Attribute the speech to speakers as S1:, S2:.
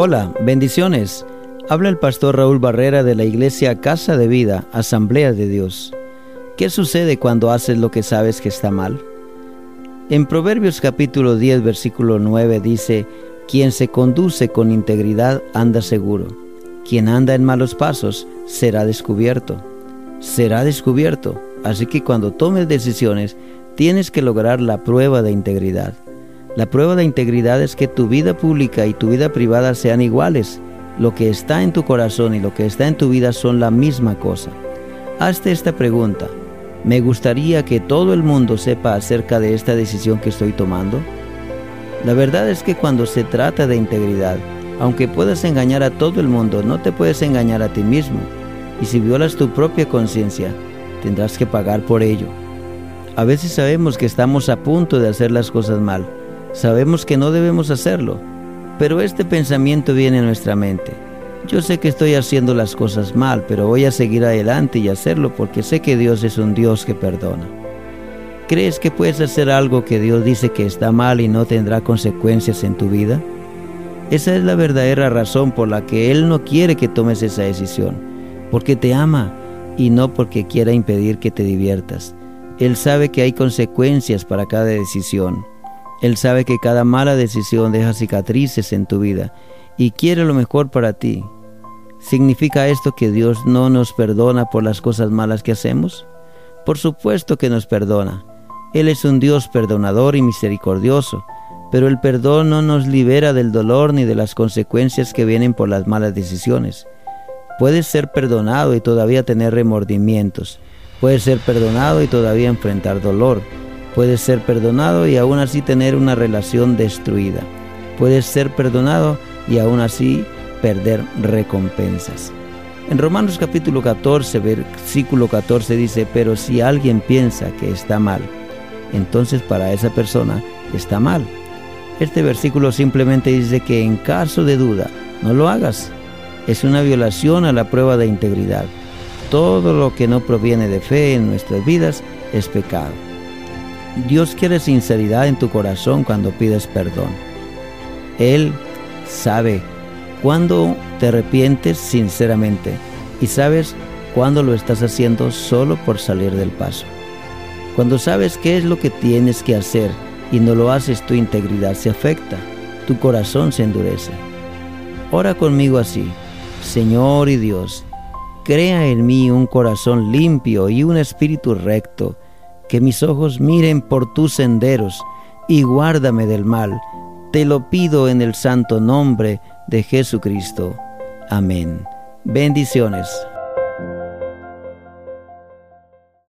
S1: Hola, bendiciones. Habla el pastor Raúl Barrera de la iglesia Casa de Vida, Asamblea de Dios. ¿Qué sucede cuando haces lo que sabes que está mal? En Proverbios capítulo 10, versículo 9 dice, Quien se conduce con integridad anda seguro. Quien anda en malos pasos será descubierto. Será descubierto. Así que cuando tomes decisiones, tienes que lograr la prueba de integridad. La prueba de integridad es que tu vida pública y tu vida privada sean iguales. Lo que está en tu corazón y lo que está en tu vida son la misma cosa. Hazte esta pregunta. ¿Me gustaría que todo el mundo sepa acerca de esta decisión que estoy tomando? La verdad es que cuando se trata de integridad, aunque puedas engañar a todo el mundo, no te puedes engañar a ti mismo. Y si violas tu propia conciencia, tendrás que pagar por ello. A veces sabemos que estamos a punto de hacer las cosas mal, Sabemos que no debemos hacerlo, pero este pensamiento viene a nuestra mente. Yo sé que estoy haciendo las cosas mal, pero voy a seguir adelante y hacerlo porque sé que Dios es un Dios que perdona. ¿Crees que puedes hacer algo que Dios dice que está mal y no tendrá consecuencias en tu vida? Esa es la verdadera razón por la que Él no quiere que tomes esa decisión, porque te ama y no porque quiera impedir que te diviertas. Él sabe que hay consecuencias para cada decisión. Él sabe que cada mala decisión deja cicatrices en tu vida y quiere lo mejor para ti. ¿Significa esto que Dios no nos perdona por las cosas malas que hacemos? Por supuesto que nos perdona. Él es un Dios perdonador y misericordioso, pero el perdón no nos libera del dolor ni de las consecuencias que vienen por las malas decisiones. Puedes ser perdonado y todavía tener remordimientos. Puedes ser perdonado y todavía enfrentar dolor. Puedes ser perdonado y aún así tener una relación destruida. Puedes ser perdonado y aún así perder recompensas. En Romanos capítulo 14, versículo 14 dice, pero si alguien piensa que está mal, entonces para esa persona está mal. Este versículo simplemente dice que en caso de duda, no lo hagas. Es una violación a la prueba de integridad. Todo lo que no proviene de fe en nuestras vidas es pecado. Dios quiere sinceridad en tu corazón cuando pides perdón. Él sabe cuándo te arrepientes sinceramente y sabes cuándo lo estás haciendo solo por salir del paso. Cuando sabes qué es lo que tienes que hacer y no lo haces, tu integridad se afecta, tu corazón se endurece. Ora conmigo así, Señor y Dios, crea en mí un corazón limpio y un espíritu recto que mis ojos miren por tus senderos y guárdame del mal. Te lo pido en el santo nombre de Jesucristo. Amén. Bendiciones.